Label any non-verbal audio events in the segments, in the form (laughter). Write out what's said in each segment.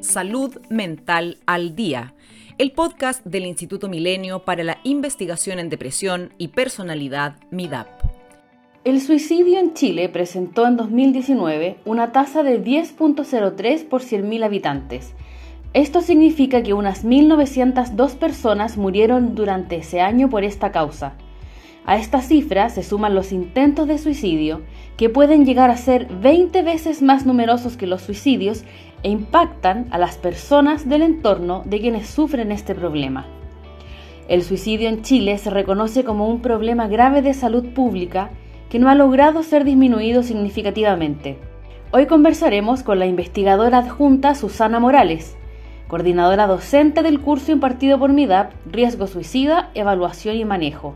Salud Mental al Día, el podcast del Instituto Milenio para la Investigación en Depresión y Personalidad MIDAP. El suicidio en Chile presentó en 2019 una tasa de 10.03 por 100.000 habitantes. Esto significa que unas 1.902 personas murieron durante ese año por esta causa. A esta cifra se suman los intentos de suicidio, que pueden llegar a ser 20 veces más numerosos que los suicidios e impactan a las personas del entorno de quienes sufren este problema. El suicidio en Chile se reconoce como un problema grave de salud pública que no ha logrado ser disminuido significativamente. Hoy conversaremos con la investigadora adjunta Susana Morales, coordinadora docente del curso impartido por MIDAP Riesgo Suicida, Evaluación y Manejo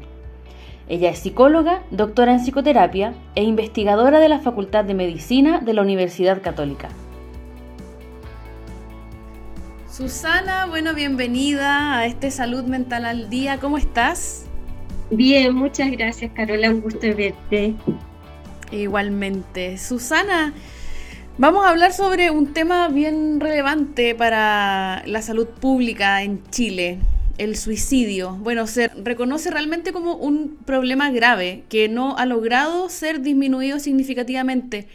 ella es psicóloga, doctora en psicoterapia e investigadora de la Facultad de Medicina de la Universidad Católica. Susana, bueno, bienvenida a este Salud Mental al Día. ¿Cómo estás? Bien, muchas gracias, Carola. Un gusto verte. Igualmente. Susana, vamos a hablar sobre un tema bien relevante para la salud pública en Chile el suicidio, bueno, se reconoce realmente como un problema grave que no ha logrado ser disminuido significativamente.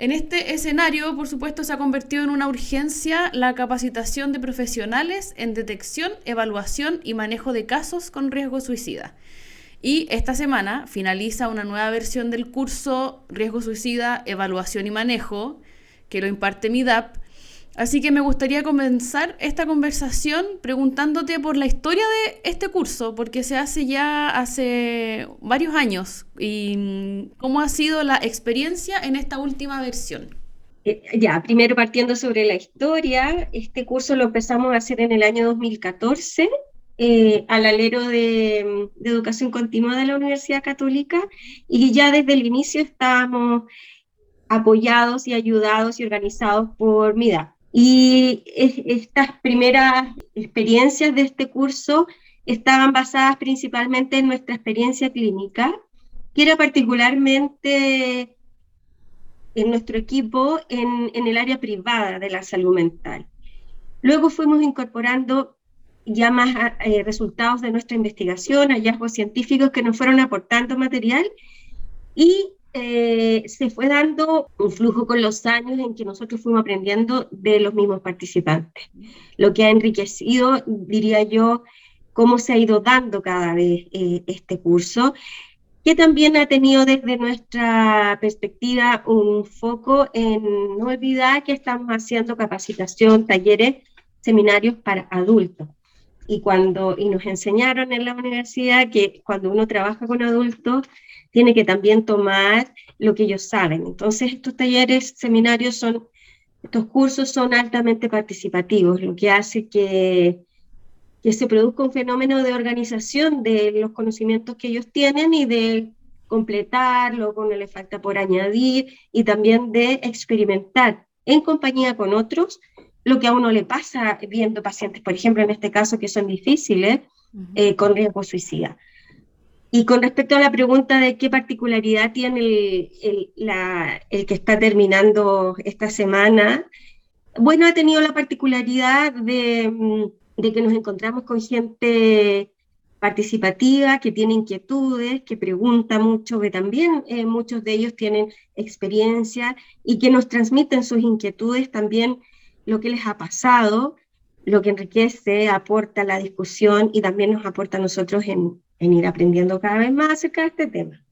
En este escenario, por supuesto, se ha convertido en una urgencia la capacitación de profesionales en detección, evaluación y manejo de casos con riesgo suicida. Y esta semana finaliza una nueva versión del curso Riesgo Suicida, Evaluación y Manejo, que lo imparte MIDAP, Así que me gustaría comenzar esta conversación preguntándote por la historia de este curso, porque se hace ya hace varios años. ¿Y cómo ha sido la experiencia en esta última versión? Eh, ya, primero partiendo sobre la historia, este curso lo empezamos a hacer en el año 2014 eh, al alero de, de, educación continua de la Universidad Católica y ya desde el inicio estábamos apoyados y ayudados y organizados por MIDA, y estas primeras experiencias de este curso estaban basadas principalmente en nuestra experiencia clínica, que era particularmente en nuestro equipo en, el área privada de la salud mental. Luego fuimos incorporando ya más eh, resultados de nuestra investigación, hallazgos científicos que nos fueron aportando material y eh, se fue dando un flujo con los años en que nosotros fuimos aprendiendo de los mismos participantes, lo que ha enriquecido, diría yo, cómo se ha ido dando cada vez eh, este curso, que también ha tenido desde nuestra perspectiva un foco en no olvidar que estamos haciendo capacitación, talleres, seminarios para adultos. Y, cuando, y nos enseñaron en la universidad que cuando uno trabaja con adultos, tiene que también tomar lo que ellos saben. Entonces, estos talleres, seminarios son, estos cursos son altamente participativos, lo que hace que, que se produzca un fenómeno de organización de los conocimientos que ellos tienen y de completarlo con le falta por añadir y también de experimentar en compañía con otros lo que a uno le pasa viendo pacientes, por ejemplo, en este caso que son difíciles, eh, con riesgo suicida. Y con respecto a la pregunta de qué particularidad tiene el, que está terminando esta semana, bueno, ha tenido la particularidad de, mm, que nos encontramos con gente participativa, que tiene inquietudes, que pregunta mucho, que también eh, muchos de ellos tienen experiencia y que nos transmiten sus inquietudes también lo que les ha pasado, lo que enriquece, aporta la discusión y también nos aporta a nosotros en, en ir aprendiendo cada vez más acerca de este tema.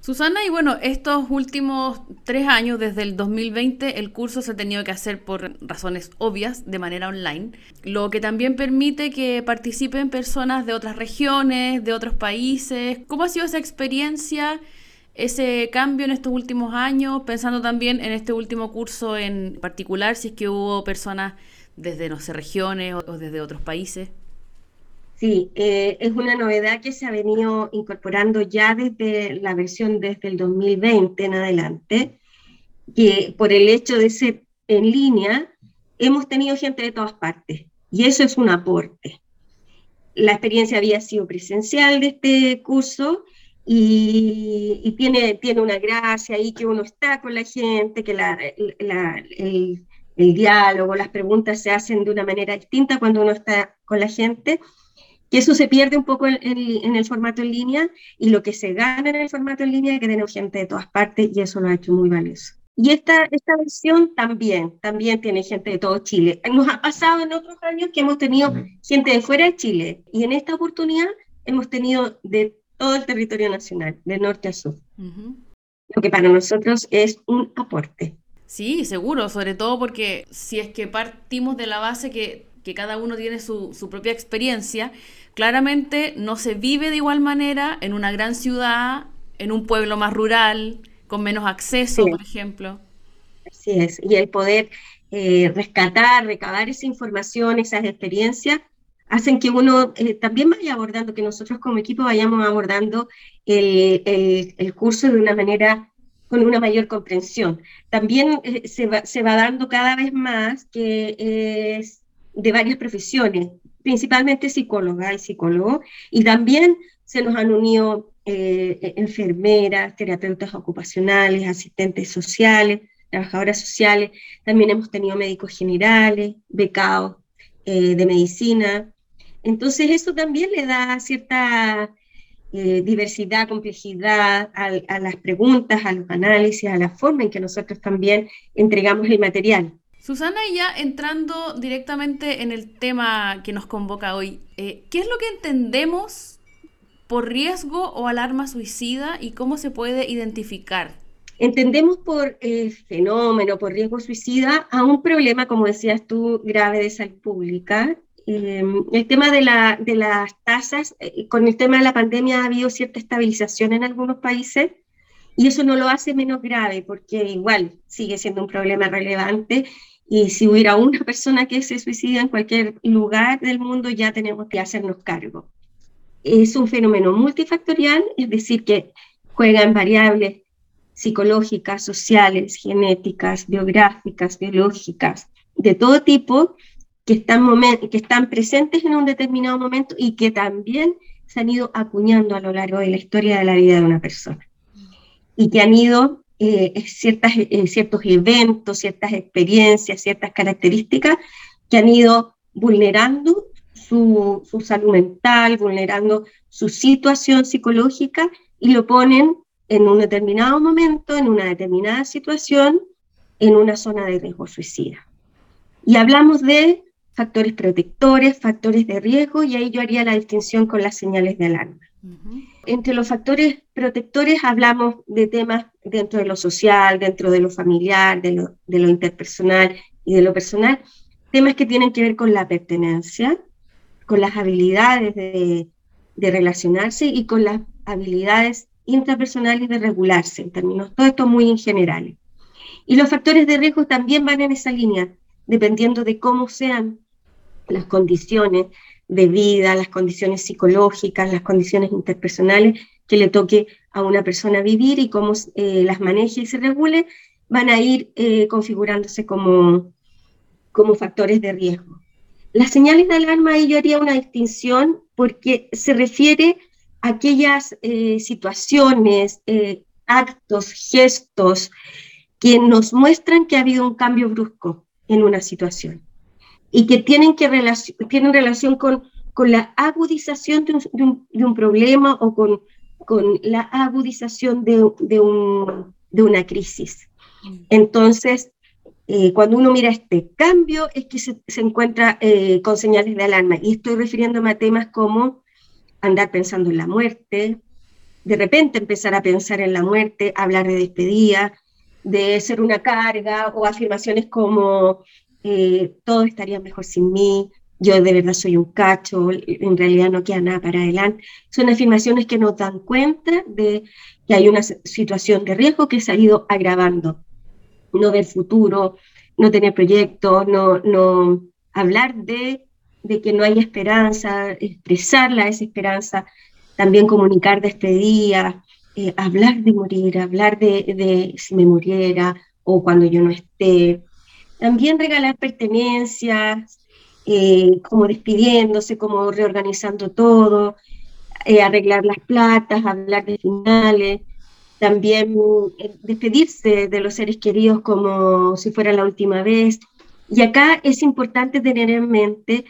Susana, y bueno, estos últimos tres años, desde el 2020, el curso se ha tenido que hacer por razones obvias, de manera online, lo que también permite que participen personas de otras regiones, de otros países. ¿Cómo ha sido esa experiencia, ese cambio en estos últimos años, pensando también en este último curso en particular, si es que hubo personas desde, no sé, regiones o desde otros países? Sí, eh, es una novedad que se ha venido incorporando ya desde la versión desde el 2020 en adelante, que por el hecho de ser en línea, hemos tenido gente de todas partes y eso es un aporte. La experiencia había sido presencial de este curso y, tiene, tiene una gracia ahí que uno está con la gente, que la, el, el diálogo, las preguntas se hacen de una manera distinta cuando uno está con la gente, que eso se pierde un poco en, el formato en línea y lo que se gana en el formato en línea es que tenemos gente de todas partes y eso lo ha hecho muy valioso. Y esta, esta versión también, también tiene gente de todo Chile. Nos ha pasado en otros años que hemos tenido gente de fuera de Chile y en esta oportunidad hemos tenido de todo el territorio nacional, de norte a sur. Lo que para nosotros es un aporte. Sí, seguro, sobre todo porque si es que partimos de la base que, que cada uno tiene su, su, propia experiencia, claramente no se vive de igual manera en una gran ciudad, en un pueblo más rural, con menos acceso, por ejemplo. Así es, y el poder eh, rescatar, recabar esa información, esas experiencias, hacen que uno eh, también vaya abordando, que nosotros como equipo vayamos abordando el, el, curso de una manera con una mayor comprensión. También eh, se, va, se va dando cada vez más que es de varias profesiones, principalmente psicóloga y psicólogos, y también se nos han unido eh, enfermeras, terapeutas ocupacionales, asistentes sociales, trabajadoras sociales, también hemos tenido médicos generales, becados eh, de medicina. Entonces eso también le da cierta eh, diversidad, complejidad a, las preguntas, a los análisis, a la forma en que nosotros también entregamos el material. Susana, ya entrando directamente en el tema que nos convoca hoy, ¿qué es lo que entendemos por riesgo o alarma suicida y cómo se puede identificar? Entendemos por eh, fenómeno, por riesgo suicida, a un problema, como decías tú, grave de salud pública. Em, el tema de, la, de las tasas, eh, con el tema de la pandemia ha habido cierta estabilización en algunos países y eso no lo hace menos grave porque igual sigue siendo un problema relevante y si hubiera una persona que se suicida en cualquier lugar del mundo ya tenemos que hacernos cargo es un fenómeno multifactorial, es decir, que juegan variables psicológicas, sociales, genéticas, biográficas, biológicas, de todo tipo, que están, que están presentes en un determinado momento y que también se han ido acuñando a lo largo de la historia de la vida de una persona. Y que han ido eh, ciertas, eh, ciertos eventos, ciertas experiencias, ciertas características que han ido vulnerando su, salud mental, vulnerando su situación psicológica y lo ponen en un determinado momento, en una determinada situación, en una zona de riesgo suicida. Y hablamos de factores protectores, factores de riesgo, y ahí yo haría la distinción con las señales de alarma. Entre los factores protectores hablamos de temas dentro de lo social, dentro de lo familiar, de lo, de interpersonal y de lo personal, temas que tienen que ver con la pertenencia, con las habilidades de, relacionarse y con las habilidades intrapersonales de regularse, en términos, todo esto muy en general. Y los factores de riesgo también van en esa línea, dependiendo de cómo sean las condiciones de vida, las condiciones psicológicas, las condiciones interpersonales que le toque a una persona vivir y cómo eh, las maneje y se regule, van a ir eh, configurándose como, como factores de riesgo. Las señales de alarma, ahí yo haría una distinción porque se refiere a aquellas eh, situaciones, eh, actos, gestos que nos muestran que ha habido un cambio brusco en una situación y que tienen, que tienen relación con, con la agudización de un, problema o con, con la agudización de, de, de una crisis. Entonces, eh, cuando uno mira este cambio es que se, encuentra eh, con señales de alarma. Y estoy refiriéndome a temas como andar pensando en la muerte, de repente empezar a pensar en la muerte, hablar de despedida, de ser una carga o afirmaciones como todo estaría mejor sin mí, yo de verdad soy un cacho, en realidad no queda nada para adelante. Son afirmaciones que nos dan cuenta de que hay una situación de riesgo que se ha ido agravando no ver futuro, no tener proyectos, no, no hablar de, de que no hay esperanza, expresar la desesperanza, también comunicar despedida, eh, hablar de morir, hablar de, de, si me muriera o cuando yo no esté. También regalar pertenencias, eh, como despidiéndose, como reorganizando todo, eh, arreglar las platas, hablar de finales, también eh, despedirse de los seres queridos como si fuera la última vez, Y acá es importante tener en mente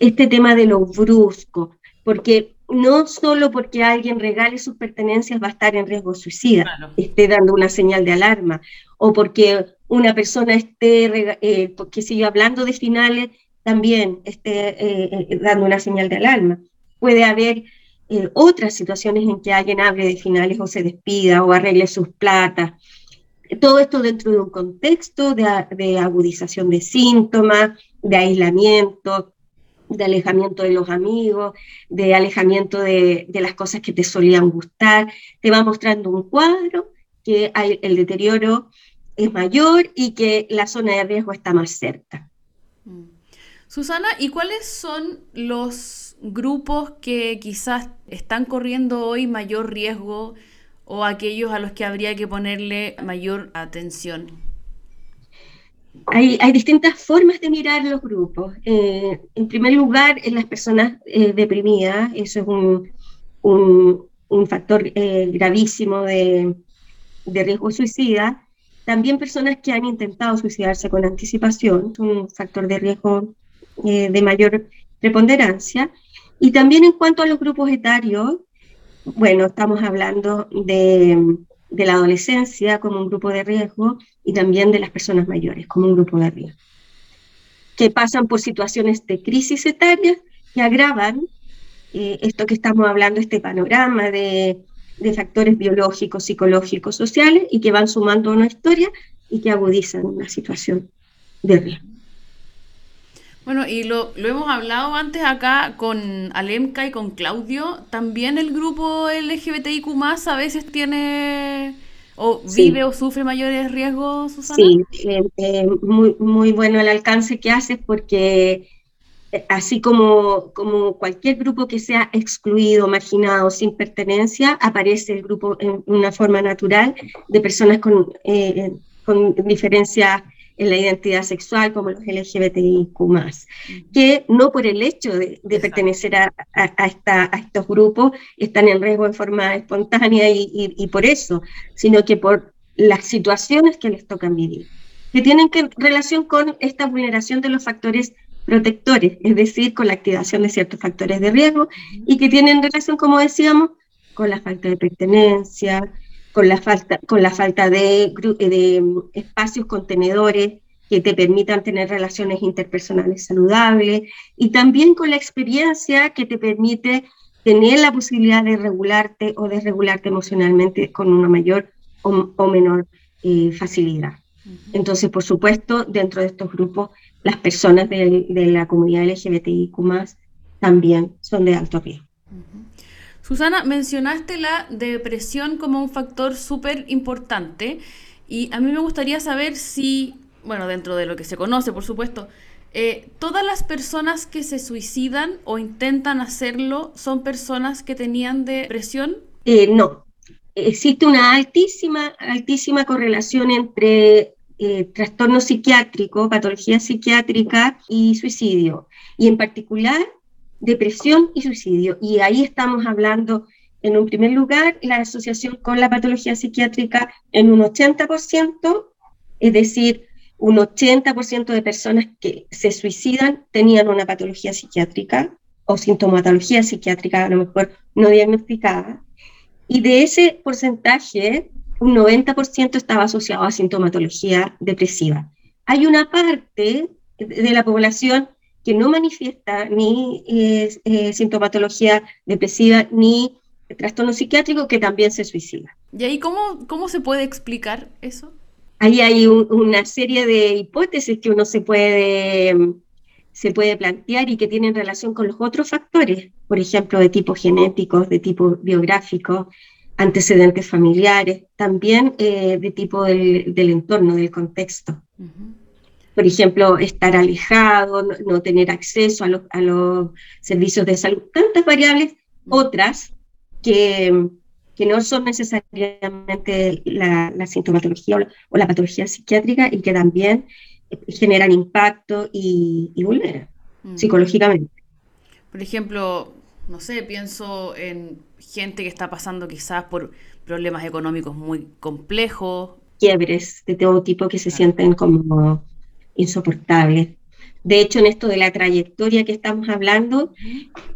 este tema de lo brusco, porque no solo porque alguien regale sus pertenencias va a estar en riesgo suicida, esté dando una señal de alarma, o porque una persona esté, eh, porque sigue hablando de finales, también esté eh, eh, dando una señal de alarma. Puede haber eh, otras situaciones en que alguien hable de finales o se despida o arregle sus platas. Todo esto dentro de un contexto de, agudización de síntomas, de aislamiento, de alejamiento de los amigos, de alejamiento de, las cosas que te solían gustar. Te va mostrando un cuadro que hay, el deterioro es mayor y que la zona de riesgo está más cerca. Mm. Susana, ¿y cuáles son los grupos que quizás están corriendo hoy mayor riesgo o aquellos a los que habría que ponerle mayor atención? Hay, distintas formas de mirar los grupos. Eh, en primer lugar, en las personas eh, deprimidas, eso es un, factor eh, gravísimo de, de, riesgo suicida. También personas que han intentado suicidarse con anticipación, un factor de riesgo de mayor preponderancia. Y también en cuanto a los grupos etarios, bueno, estamos hablando de, la adolescencia como un grupo de riesgo y también de las personas mayores como un grupo de riesgo, que pasan por situaciones de crisis etarias que agravan eh, esto que estamos hablando, este panorama de, de, factores biológicos, psicológicos, sociales y que van sumando una historia y que agudizan una situación de riesgo. Bueno, y lo, lo, hemos hablado antes acá con Alemka y con Claudio. También el grupo LGBTIQ a veces tiene o vive o sufre mayores riesgos, Susana. Sí, eh, eh, muy, muy bueno el alcance que haces porque eh, así como, como cualquier grupo que sea excluido, marginado, sin pertenencia, aparece el grupo en una forma natural de personas con, con diferencias en la identidad sexual como los LGBTIQ, que no por el hecho de, pertenecer a, esta, a, estos grupos están en riesgo en forma espontánea y, por eso, sino que por las situaciones que les tocan vivir, que tienen que, relación con esta vulneración de los factores protectores, es decir, con la activación de ciertos factores de riesgo y que tienen relación, como decíamos, con la falta de pertenencia, con la falta, con la falta de, de espacios contenedores que te permitan tener relaciones interpersonales saludables y también con la experiencia que te permite tener la posibilidad de regularte o desregularte emocionalmente con una mayor o, menor eh, facilidad. Entonces, por supuesto, dentro de estos grupos, las personas de, de la comunidad LGBTIQ también son de alto riesgo. Susana, mencionaste la depresión como un factor súper importante y a mí me gustaría saber si, bueno, dentro de lo que se conoce, por supuesto, eh, ¿todas las personas que se suicidan o intentan hacerlo son personas que tenían depresión? Eh, no, existe una altísima, altísima correlación entre eh, trastorno psiquiátrico, patología psiquiátrica y suicidio. Y en particular, depresión y suicidio. Y ahí estamos hablando, en un primer lugar, la asociación con la patología psiquiátrica en un 80%, es decir, un 80% de personas que se suicidan tenían una patología psiquiátrica o sintomatología psiquiátrica, a lo mejor no diagnosticada. Y de ese porcentaje, un 90% estaba asociado a sintomatología depresiva. Hay una parte de la población que no manifiesta ni eh, eh, sintomatología depresiva ni trastorno psiquiátrico que también se suicida. ¿Y ahí cómo, cómo se puede explicar eso? Ahí hay una serie de hipótesis que uno se puede, se puede plantear y que tienen relación con los otros factores, por ejemplo, de tipo genético, de tipo biográfico, antecedentes familiares, también eh, de tipo del, entorno, del contexto por ejemplo, estar alejado, no, tener acceso a, a, los servicios de salud, tantas variables, otras que, que no son necesariamente la, sintomatología o la, patología psiquiátrica y que también generan impacto y, vulneran mm. psicológicamente. Por ejemplo, no sé, pienso en gente que está pasando quizás por problemas económicos muy complejos. Quiebres de todo tipo que se sienten como insoportables. De hecho, en esto de la trayectoria que estamos hablando,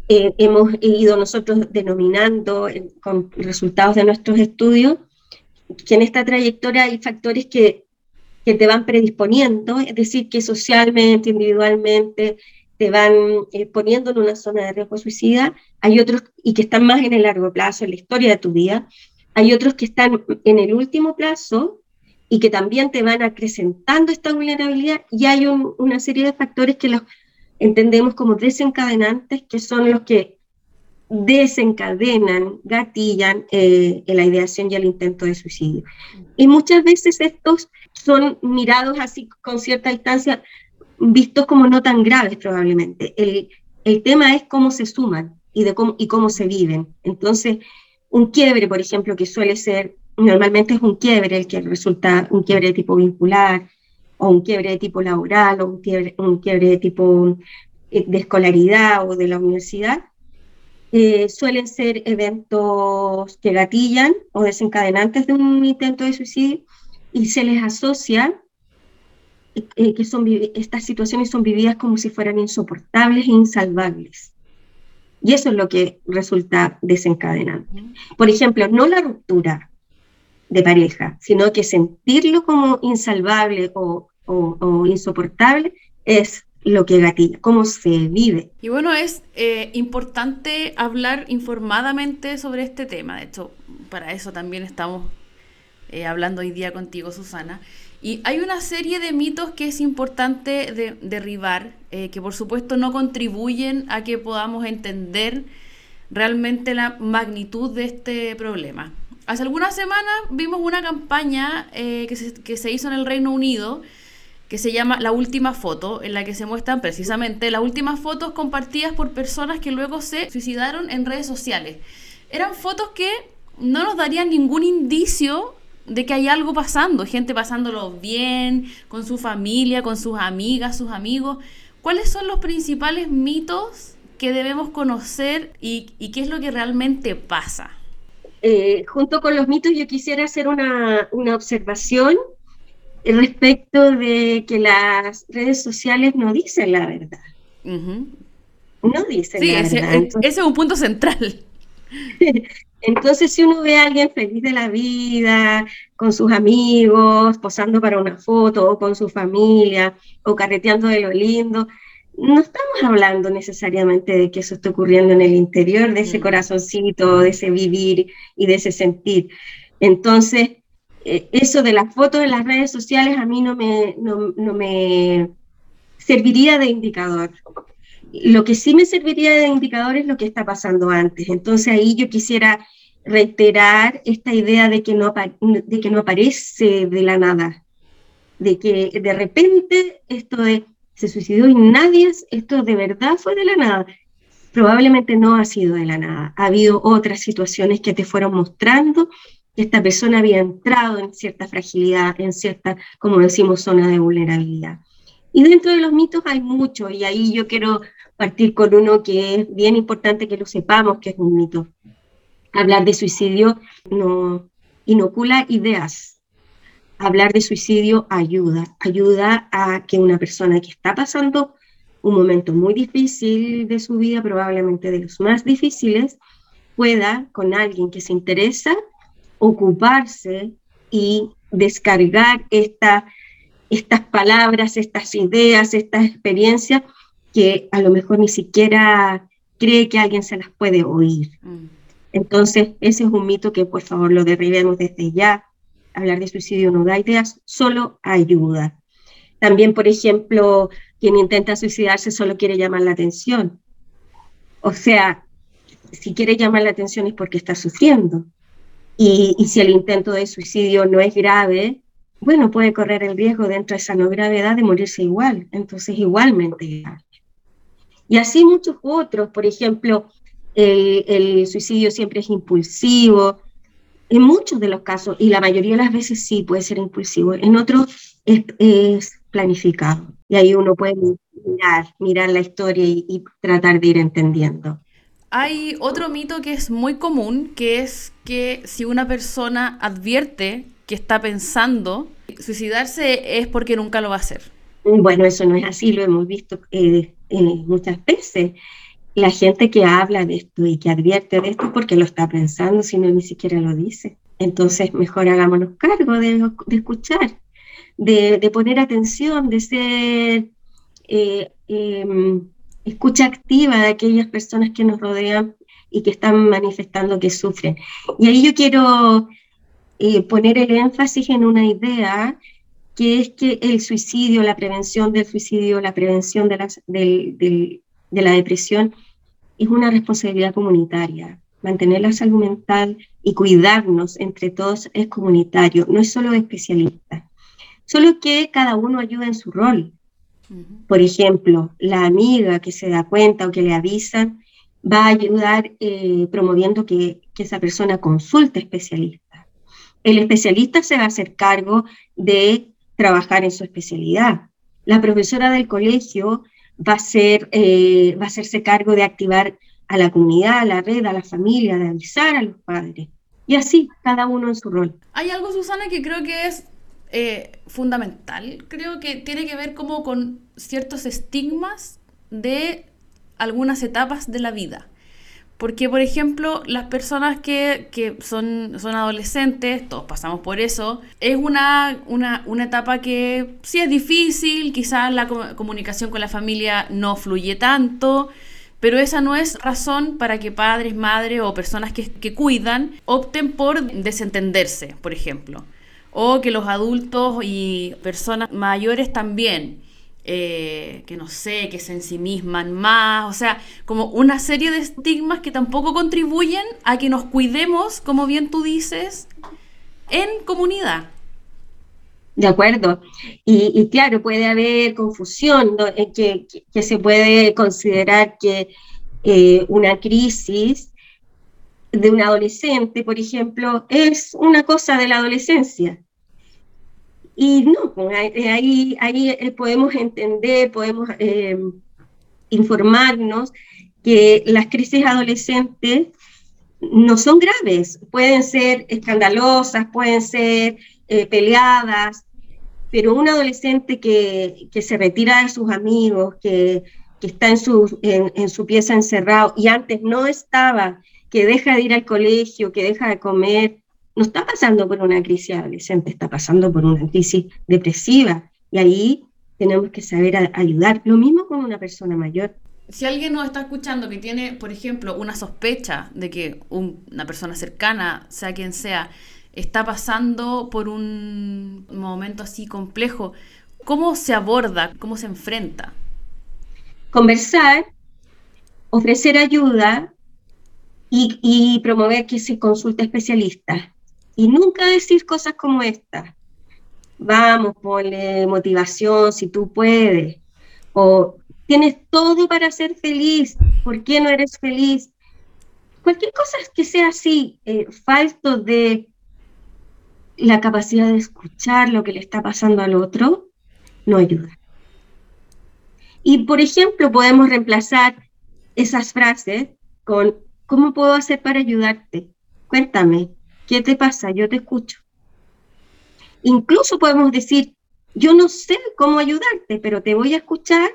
eh, hemos ido nosotros denominando con resultados de nuestros estudios que en esta trayectoria hay factores que, que te van predisponiendo, es decir, que socialmente, individualmente, te van eh, poniendo en una zona de riesgo suicida, hay otros y que están más en el largo plazo, en la historia de tu vida, hay otros que están en el último plazo y que también te van acrecentando esta vulnerabilidad y hay una serie de factores que los entendemos como desencadenantes, que son los que desencadenan, gatillan eh, la ideación y el intento de suicidio. Y muchas veces estos son mirados así con cierta distancia, vistos como no tan graves probablemente. El, el tema es cómo se suman y, de cómo, y cómo se viven. Entonces, un quiebre, por ejemplo, que suele ser, normalmente es un quiebre el que resulta un quiebre de tipo vincular, o un quiebre de tipo laboral, o un quiebre, un quiebre de tipo eh, de escolaridad o de la universidad, eh, suelen ser eventos que gatillan o desencadenantes de un intento de suicidio y se les asocia eh, que son, estas situaciones son vividas como si fueran insoportables e insalvables. Y eso es lo que resulta desencadenante. Por ejemplo, no la ruptura de pareja, sino que sentirlo como insalvable o, insoportable es lo que gatilla, cómo se vive. Y bueno, es eh, importante hablar informadamente sobre este tema. De hecho, para eso también estamos eh, hablando hoy día contigo, Susana. Y hay una serie de mitos que es importante derribar, eh, que por supuesto no contribuyen a que podamos entender realmente la magnitud de este problema. Hace algunas semanas vimos una campaña eh, que, se, que se hizo en el Reino Unido que se llama La Última Foto, en la que se muestran precisamente las últimas fotos compartidas por personas que luego se suicidaron en redes sociales. Eran fotos que no nos darían ningún indicio de que hay algo pasando, gente pasándolo bien, con su familia, con sus amigas, sus amigos. ¿Cuáles son los principales mitos que debemos conocer y, qué es lo que realmente pasa? Eh, junto con los mitos yo quisiera hacer una, observación respecto de que las redes sociales no dicen la verdad. No dicen la verdad. ese es un punto central. (laughs) Entonces, si uno ve a alguien feliz de la vida, con sus amigos, posando para una foto, o con su familia, o carreteando de lo lindo, no estamos hablando necesariamente de que eso esté ocurriendo en el interior de ese mm. corazoncito, de ese vivir y de ese sentir. Entonces, eh, eso de las fotos en las redes sociales a mí no me, no me serviría de indicador. Lo que sí me serviría de indicador es lo que está pasando antes. Entonces ahí yo quisiera reiterar esta idea de que no, de que no aparece de la nada, de que de repente esto de se suicidó y nadie, esto de verdad fue de la nada. Probablemente no ha sido de la nada. Ha habido otras situaciones que te fueron mostrando que esta persona había entrado en cierta fragilidad, en cierta, como decimos, zona de vulnerabilidad. Y dentro de los mitos hay mucho, y ahí yo quiero partir con uno que es bien importante que lo sepamos, que es un mito. Hablar de suicidio no inocula ideas. Hablar de suicidio ayuda, ayuda a que una persona que está pasando un momento muy difícil de su vida, probablemente de los más difíciles, pueda con alguien que se interesa ocuparse y descargar esta, estas palabras, estas ideas, estas experiencias que a lo mejor ni siquiera cree que alguien se las puede oír. Mm. Entonces, ese es un mito que por favor lo derribemos desde ya. Hablar de suicidio no da ideas, solo ayuda. También, por ejemplo, quien intenta suicidarse solo quiere llamar la atención. O sea, si quiere llamar la atención es porque está sufriendo. Y, si el intento de suicidio no es grave, bueno, puede correr el riesgo dentro de esa no gravedad de morirse igual. Entonces, igualmente. Y así muchos otros, por ejemplo, el, suicidio siempre es impulsivo, en muchos de los casos, y la mayoría de las veces sí puede ser impulsivo, en otros es, planificado. Y ahí uno puede mirar, mirar la historia y, tratar de ir entendiendo. Hay otro mito que es muy común, que es que si una persona advierte que está pensando suicidarse es porque nunca lo va a hacer. Bueno, eso no es así, lo hemos visto eh, eh, muchas veces. La gente que habla de esto y que advierte de esto porque lo está pensando, si no ni siquiera lo dice. Entonces, mejor hagámonos cargo de, escuchar, de, poner atención, de ser eh, em, escucha activa de aquellas personas que nos rodean y que están manifestando que sufren. Y ahí yo quiero poner el énfasis en una idea que es que el suicidio, la prevención del suicidio, la prevención de la, de la depresión es una responsabilidad comunitaria. Mantener la salud mental y cuidarnos entre todos es comunitario, no es solo de especialistas. Solo que cada uno ayuda en su rol. Por ejemplo, la amiga que se da cuenta o que le avisan va a ayudar eh, promoviendo que, que, esa persona consulte especialista. El especialista se va a hacer cargo de trabajar en su especialidad. La profesora del colegio va a, ser, eh, va a hacerse cargo de activar a la comunidad, a la red, a la familia, de avisar a los padres. Y así, cada uno en su rol. Hay algo, Susana, que creo que es eh, fundamental. Creo que tiene que ver como con ciertos estigmas de algunas etapas de la vida. Porque, por ejemplo, las personas que, son, son adolescentes, todos pasamos por eso, es una, una, etapa que sí es difícil, quizás la comunicación con la familia no fluye tanto, pero esa no es razón para que padres, madres o personas que, que cuidan opten por desentenderse, por ejemplo. O que los adultos y personas mayores también eh, que no sé, que se ensimisman más, o sea, como una serie de estigmas que tampoco contribuyen a que nos cuidemos, como bien tú dices, en comunidad. De acuerdo. Y, claro, puede haber confusión, que, se puede considerar que eh, una crisis de un adolescente, por ejemplo, es una cosa de la adolescencia. Y no, pues, ahí, ahí eh, podemos entender, podemos eh, informarnos que las crisis adolescentes no son graves, pueden ser escandalosas, pueden ser eh, peleadas, pero un adolescente que, que, se retira de sus amigos, que, que está en su, en su pieza encerrado y antes no estaba, que deja de ir al colegio, que deja de comer, no está pasando por una crisis adolescente, está pasando por una crisis depresiva. Y ahí tenemos que saber ayudar. Lo mismo con una persona mayor. Si alguien nos está escuchando que tiene, por ejemplo, una sospecha de que una persona cercana, sea quien sea, está pasando por un momento así complejo, ¿cómo se aborda? ¿Cómo se enfrenta? Conversar, ofrecer ayuda y, y promover que se consulte especialistas. Y nunca decir cosas como esta. Vamos, ponle motivación si tú puedes. O tienes todo para ser feliz. ¿Por qué no eres feliz? Cualquier cosa que sea así, eh, falto de la capacidad de escuchar lo que le está pasando al otro, no ayuda. Y, por ejemplo, podemos reemplazar esas frases con, ¿cómo puedo hacer para ayudarte? Cuéntame, ¿Qué te pasa? Yo te escucho. Incluso podemos decir, yo no sé cómo ayudarte, pero te voy a escuchar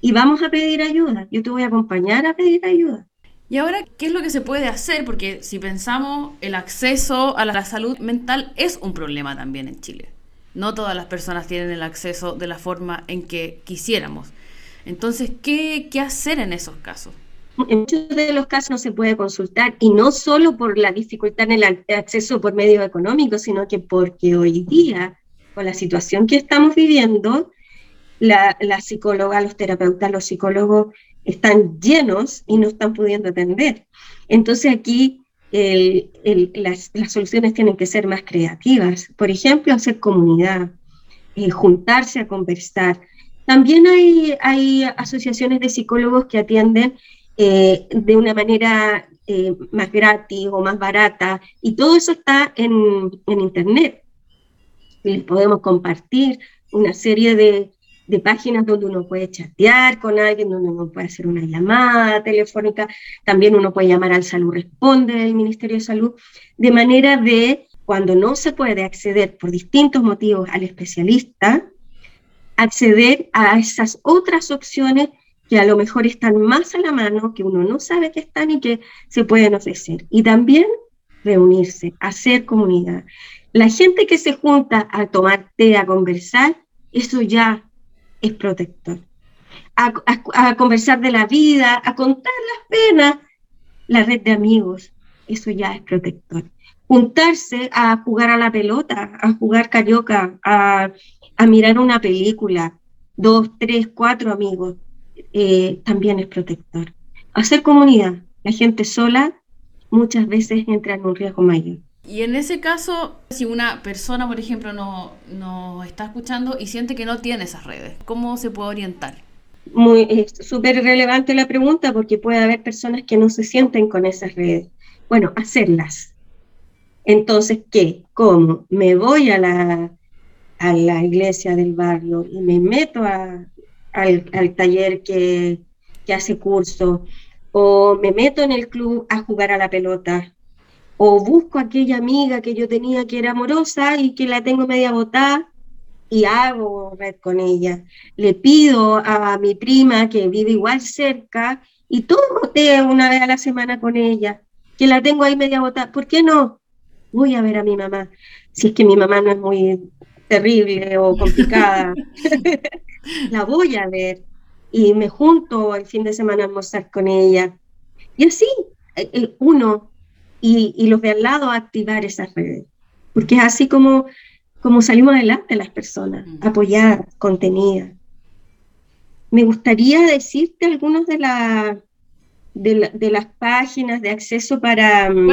y vamos a pedir ayuda. Yo te voy a acompañar a pedir ayuda. Y ahora, ¿qué es lo que se puede hacer? Porque si pensamos, el acceso a la salud mental es un problema también en Chile. No todas las personas tienen el acceso de la forma en que quisiéramos. Entonces, ¿qué, qué hacer en esos casos? En muchos de los casos no se puede consultar, y no solo por la dificultad en el acceso por medios económicos, sino que porque hoy día, con la situación que estamos viviendo, la, la psicóloga, los terapeutas, los psicólogos están llenos y no están pudiendo atender. Entonces aquí las, soluciones tienen que ser más creativas. Por ejemplo, hacer comunidad, eh, juntarse a conversar. También hay, hay asociaciones de psicólogos que atienden eh, de una manera eh, más gratis o más barata, y todo eso está en, en Internet. Les podemos compartir una serie de, de, páginas donde uno puede chatear con alguien, donde uno puede hacer una llamada telefónica, también uno puede llamar al Salud Responde del Ministerio de Salud, de manera de cuando no se puede acceder por distintos motivos al especialista, acceder a esas otras opciones que a lo mejor están más a la mano, que uno no sabe que están y que se pueden ofrecer. Y también reunirse, hacer comunidad. La gente que se junta a tomar té, a conversar, eso ya es protector. A, conversar de la vida, a contar las penas, la red de amigos, eso ya es protector. Juntarse a jugar a la pelota, a jugar carioca, a, mirar una película, dos, tres, cuatro amigos, eh, también es protector. Hacer comunidad. La gente sola muchas veces entra en un riesgo mayor. Y en ese caso, si una persona, por ejemplo, no, no está escuchando y siente que no tiene esas redes, ¿cómo se puede orientar? Muy, es súper relevante la pregunta porque puede haber personas que no se sienten con esas redes. Bueno, hacerlas. Entonces, ¿qué? ¿Cómo? Me voy a la, a la iglesia del barrio y me meto al, al, taller que, que hace curso, o me meto en el club a jugar a la pelota, o busco aquella amiga que yo tenía que era amorosa y que la tengo media botada y hago red con ella. Le pido a mi prima que vive igual cerca y tomo té una vez a la semana con ella, que la tengo ahí media botada. ¿Por qué no? Voy a ver a mi mamá, si es que mi mamá no es muy terrible o complicada. (laughs) la voy a ver y me junto el fin de semana a almorzar con ella. Y así, uno y, los de al lado a activar esas redes. Porque es así como, como salimos adelante las personas, mm. apoyar, contenida. Me gustaría decirte algunas de, la, de, las páginas de acceso para, mm,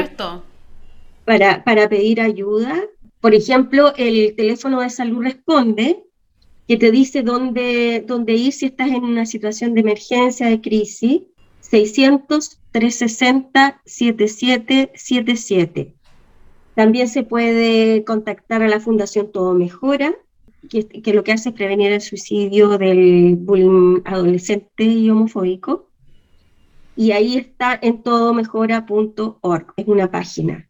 para, para pedir ayuda. Por ejemplo, el teléfono de salud responde, que te dice dónde, dónde ir si estás en una situación de emergencia, de crisis. 600-360-7777. También se puede contactar a la Fundación Todo Mejora, que, que, lo que hace es prevenir el suicidio del bullying adolescente y homofóbico. Y ahí está en todomejora.org, es una página.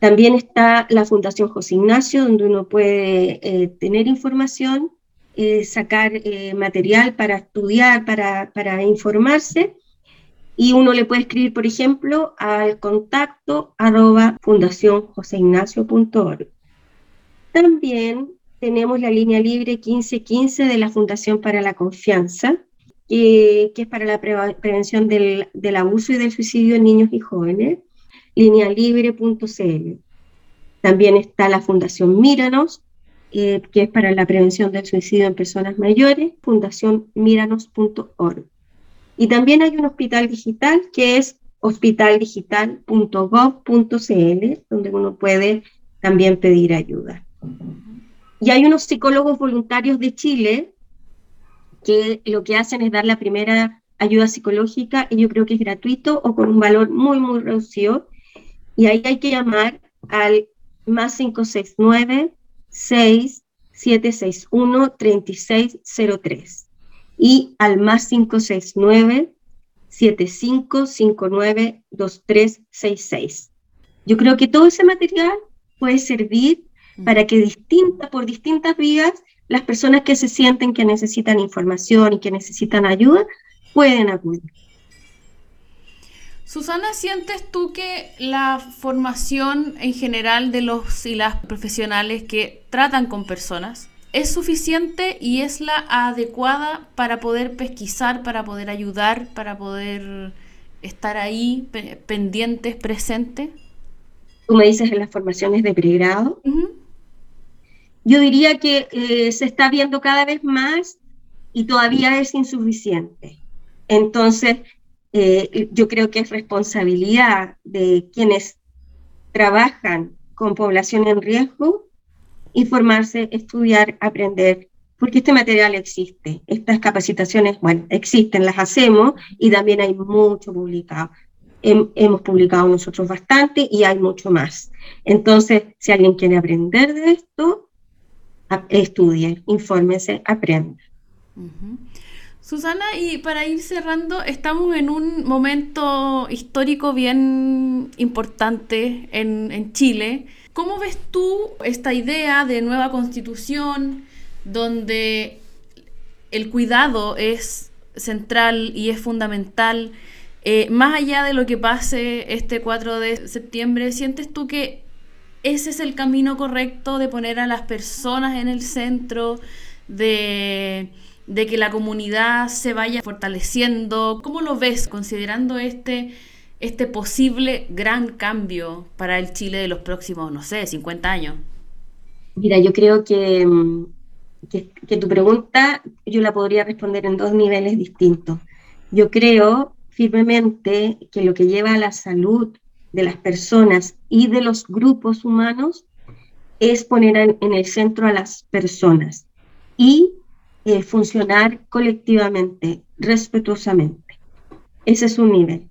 También está la Fundación José Ignacio, donde uno puede eh, tener información, eh, sacar eh, material para estudiar, para, para informarse y uno le puede escribir, por ejemplo, al contacto arroba fundacionjoseignacio.org. También tenemos la línea libre 1515 de la Fundación para la Confianza, que es para la prevención del, del, abuso y del suicidio en niños y jóvenes, linealibre.cl. También está la Fundación Míranos, eh, que es para la prevención del suicidio en personas mayores, fundacionmíranos.org. Y también hay un hospital digital que es hospitaldigital.gov.cl, donde uno puede también pedir ayuda. Y hay unos psicólogos voluntarios de Chile que lo que hacen es dar la primera ayuda psicológica y yo creo que es gratuito o con un valor muy, muy reducido. Y ahí hay que llamar al más 569 6761 3603 y al más 569 7559 2366. Yo creo que todo ese material puede servir para que distinta, por distintas vías las personas que se sienten que necesitan información y que necesitan ayuda pueden acudir. Susana, ¿sientes tú que la formación en general de los y las profesionales que tratan con personas es suficiente y es la adecuada para poder pesquisar, para poder ayudar, para poder estar ahí pendientes, presentes? Tú me dices en las formaciones de pregrado. Yo diría que eh, se está viendo cada vez más y todavía es insuficiente. Entonces, eh, yo creo que es responsabilidad de quienes trabajan con población en riesgo informarse, estudiar, aprender, porque este material existe. Estas capacitaciones, bueno, existen, las hacemos y también hay mucho publicado. hemos publicado nosotros bastante y hay mucho más. Entonces, si alguien quiere aprender de esto, estudie, infórmese, aprenda. Susana, y para ir cerrando, estamos en un momento histórico bien importante en, en Chile ¿Cómo ves tú esta idea de nueva constitución donde el cuidado es central y es fundamental. Eh, más allá de lo que pase este 4 de septiembre, ¿sientes tú que ese es el camino correcto de poner a las personas en el centro, de, de que la comunidad se vaya fortaleciendo? ¿Cómo lo ves considerando este, este posible gran cambio para el Chile de los próximos, no sé, 50 años? Mira, yo creo que mm, que, tu pregunta yo la podría responder en dos niveles distintos. Yo creo firmemente que lo que lleva a la salud de las personas y de los grupos humanos es poner en, el centro a las personas y funcionar colectivamente, respetuosamente. Ese es un nivel.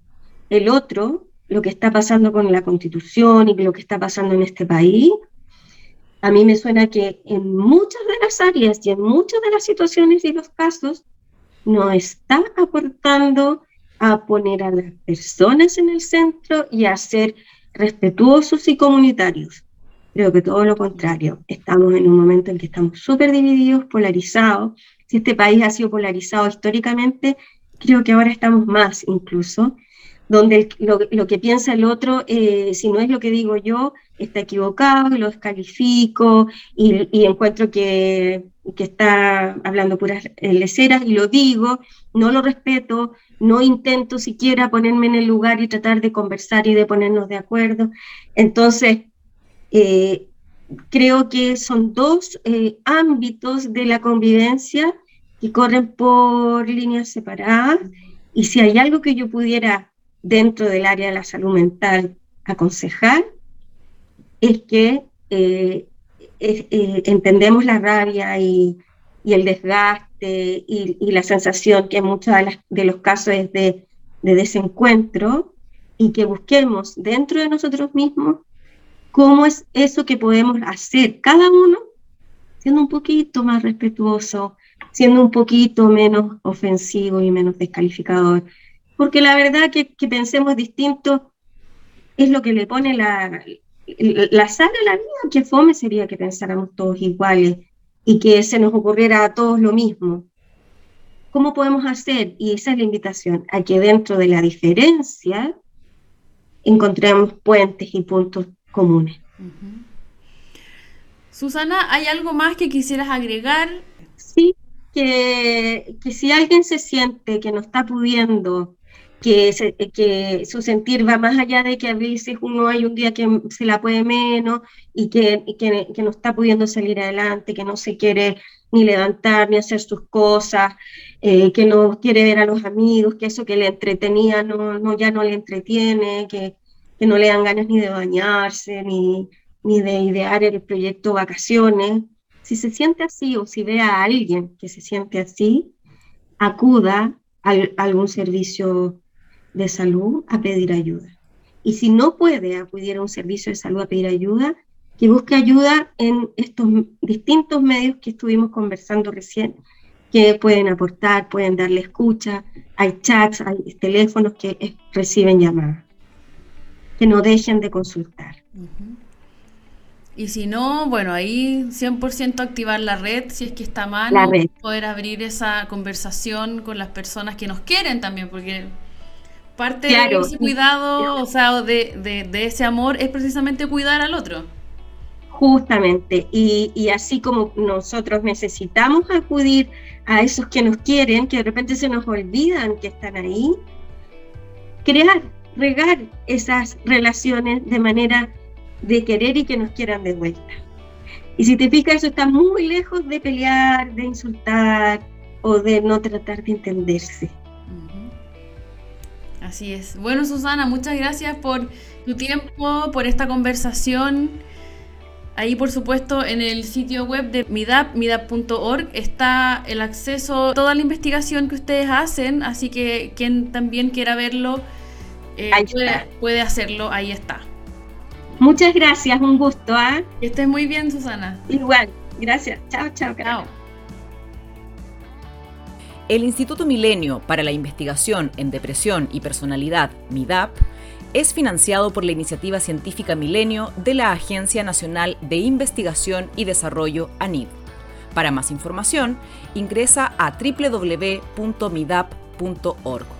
El otro, lo que está pasando con la constitución y lo que está pasando en este país, a mí me suena que en muchas de las áreas y en muchas de las situaciones y los casos no está aportando a poner a las personas en el centro y a ser respetuosos y comunitarios. Creo que todo lo contrario. Estamos en un momento en que estamos súper divididos, polarizados. Si este país ha sido polarizado históricamente, creo que ahora estamos más incluso donde lo, que piensa el otro, eh, si no es lo que digo yo, está equivocado y lo descalifico y, encuentro que, está hablando puras leceras y lo digo, no lo respeto, no intento siquiera ponerme en el lugar y tratar de conversar y de ponernos de acuerdo. Entonces, eh, creo que son dos eh, ámbitos de la convivencia que corren por líneas separadas y si hay algo que yo pudiera dentro del área de la salud mental aconsejar es que eh, eh, entendemos la rabia y, el desgaste y, la sensación que en muchos de, los casos es de, de, desencuentro y que busquemos dentro de nosotros mismos cómo es eso que podemos hacer cada uno siendo un poquito más respetuoso, siendo un poquito menos ofensivo y menos descalificador porque la verdad que, que pensemos distinto es lo que le pone la, la sal a la vida, que fome sería que pensáramos todos iguales y que se nos ocurriera a todos lo mismo. ¿Cómo podemos hacer? Y esa es la invitación, a que dentro de la diferencia encontremos puentes y puntos comunes. Susana, ¿hay algo más que quisieras agregar? Sí, que, que si alguien se siente que no está pudiendo que, que su sentir va más allá de que a veces uno hay un día que se la puede menos y que, que, que, no está pudiendo salir adelante, que no se quiere ni levantar ni hacer sus cosas, eh, que no quiere ver a los amigos, que eso que le entretenía no, no ya no le entretiene, que, que no le dan ganas ni de bañarse, ni, ni de idear el proyecto vacaciones. Si se siente así o si ve a alguien que se siente así, acuda a algún servicio de salud a pedir ayuda. Y si no puede acudir a un servicio de salud a pedir ayuda, que busque ayuda en estos distintos medios que estuvimos conversando recién, que pueden aportar, pueden darle escucha, hay chats, hay teléfonos que reciben llamadas, que no dejen de consultar. Y si no, bueno, ahí 100% activar la red, si es que está mal, poder abrir esa conversación con las personas que nos quieren también, porque Parte de ese cuidado, o sea, de, ese amor es precisamente cuidar al otro. Justamente, y, así como nosotros necesitamos acudir a esos que nos quieren, que de repente se nos olvidan que están ahí, crear, regar esas relaciones de manera de querer y que nos quieran de vuelta. Y si te fijas, eso está muy lejos de pelear, de insultar o de no tratar de entenderse. Así es. Bueno, Susana, muchas gracias por tu tiempo, por esta conversación. Ahí, por supuesto, en el sitio web de MIDAP, midap.org, está el acceso a toda la investigación que ustedes hacen, así que quien también quiera verlo eh, puede, hacerlo, ahí está. Muchas gracias, un gusto. ¿ah? Que estés muy bien, Susana. Igual, gracias. Chao, chao. Chao. El Instituto Milenio para la Investigación en Depresión y Personalidad, MIDAP, es financiado por la Iniciativa Científica Milenio de la Agencia Nacional de Investigación y Desarrollo, ANID, Para más información, ingresa a www.midap.org.